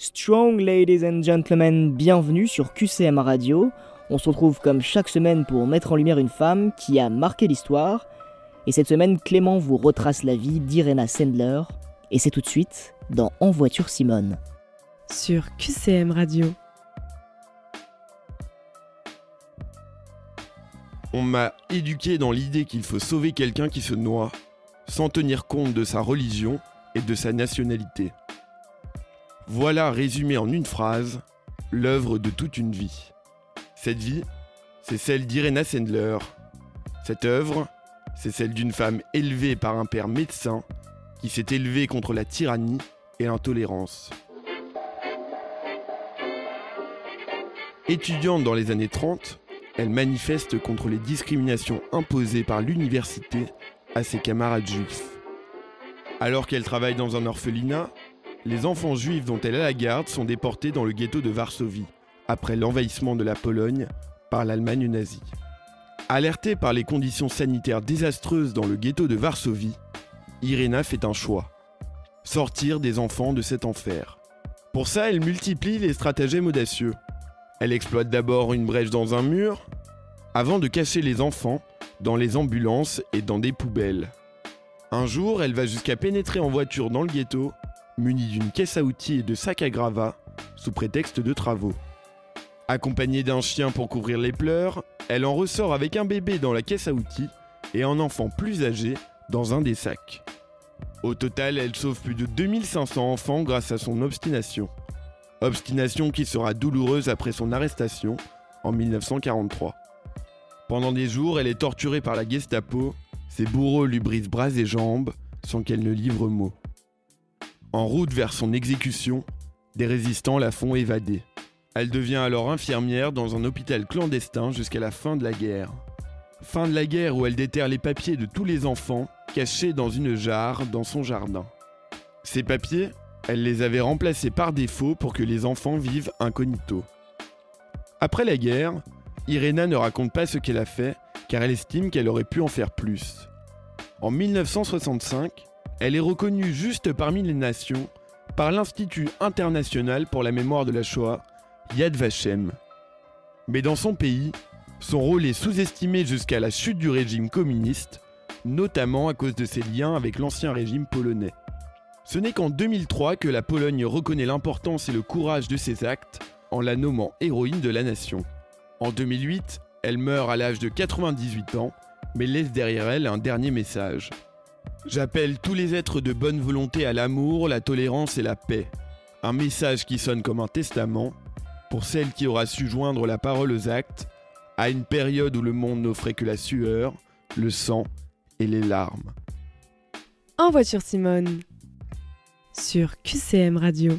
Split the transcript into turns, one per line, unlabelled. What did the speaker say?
Strong ladies and gentlemen, bienvenue sur QCM Radio. On se retrouve comme chaque semaine pour mettre en lumière une femme qui a marqué l'histoire. Et cette semaine, Clément vous retrace la vie d'Irena Sendler. Et c'est tout de suite dans En voiture Simone.
Sur QCM Radio.
On m'a éduqué dans l'idée qu'il faut sauver quelqu'un qui se noie, sans tenir compte de sa religion et de sa nationalité. Voilà résumé en une phrase l'œuvre de toute une vie. Cette vie, c'est celle d'Irena Sendler. Cette œuvre, c'est celle d'une femme élevée par un père médecin qui s'est élevé contre la tyrannie et l'intolérance. Étudiante dans les années 30, elle manifeste contre les discriminations imposées par l'université à ses camarades juifs. Alors qu'elle travaille dans un orphelinat, les enfants juifs dont elle a la garde sont déportés dans le ghetto de Varsovie, après l'envahissement de la Pologne par l'Allemagne nazie. Alertée par les conditions sanitaires désastreuses dans le ghetto de Varsovie, Irena fait un choix. Sortir des enfants de cet enfer. Pour ça, elle multiplie les stratagèmes audacieux. Elle exploite d'abord une brèche dans un mur, avant de cacher les enfants dans les ambulances et dans des poubelles. Un jour, elle va jusqu'à pénétrer en voiture dans le ghetto munie d'une caisse à outils et de sacs à gravats, sous prétexte de travaux. Accompagnée d'un chien pour couvrir les pleurs, elle en ressort avec un bébé dans la caisse à outils et un enfant plus âgé dans un des sacs. Au total, elle sauve plus de 2500 enfants grâce à son obstination. Obstination qui sera douloureuse après son arrestation en 1943. Pendant des jours, elle est torturée par la Gestapo, ses bourreaux lui brisent bras et jambes sans qu'elle ne livre mot. En route vers son exécution, des résistants la font évader. Elle devient alors infirmière dans un hôpital clandestin jusqu'à la fin de la guerre. Fin de la guerre où elle déterre les papiers de tous les enfants cachés dans une jarre dans son jardin. Ces papiers, elle les avait remplacés par défaut pour que les enfants vivent incognito. Après la guerre, Irena ne raconte pas ce qu'elle a fait car elle estime qu'elle aurait pu en faire plus. En 1965, elle est reconnue juste parmi les nations par l'Institut international pour la mémoire de la Shoah, Yad Vashem. Mais dans son pays, son rôle est sous-estimé jusqu'à la chute du régime communiste, notamment à cause de ses liens avec l'ancien régime polonais. Ce n'est qu'en 2003 que la Pologne reconnaît l'importance et le courage de ses actes en la nommant héroïne de la nation. En 2008, elle meurt à l'âge de 98 ans, mais laisse derrière elle un dernier message. J'appelle tous les êtres de bonne volonté à l'amour, la tolérance et la paix. Un message qui sonne comme un testament pour celle qui aura su joindre la parole aux actes à une période où le monde n'offrait que la sueur, le sang et les larmes.
En voiture Simone. Sur QCM Radio.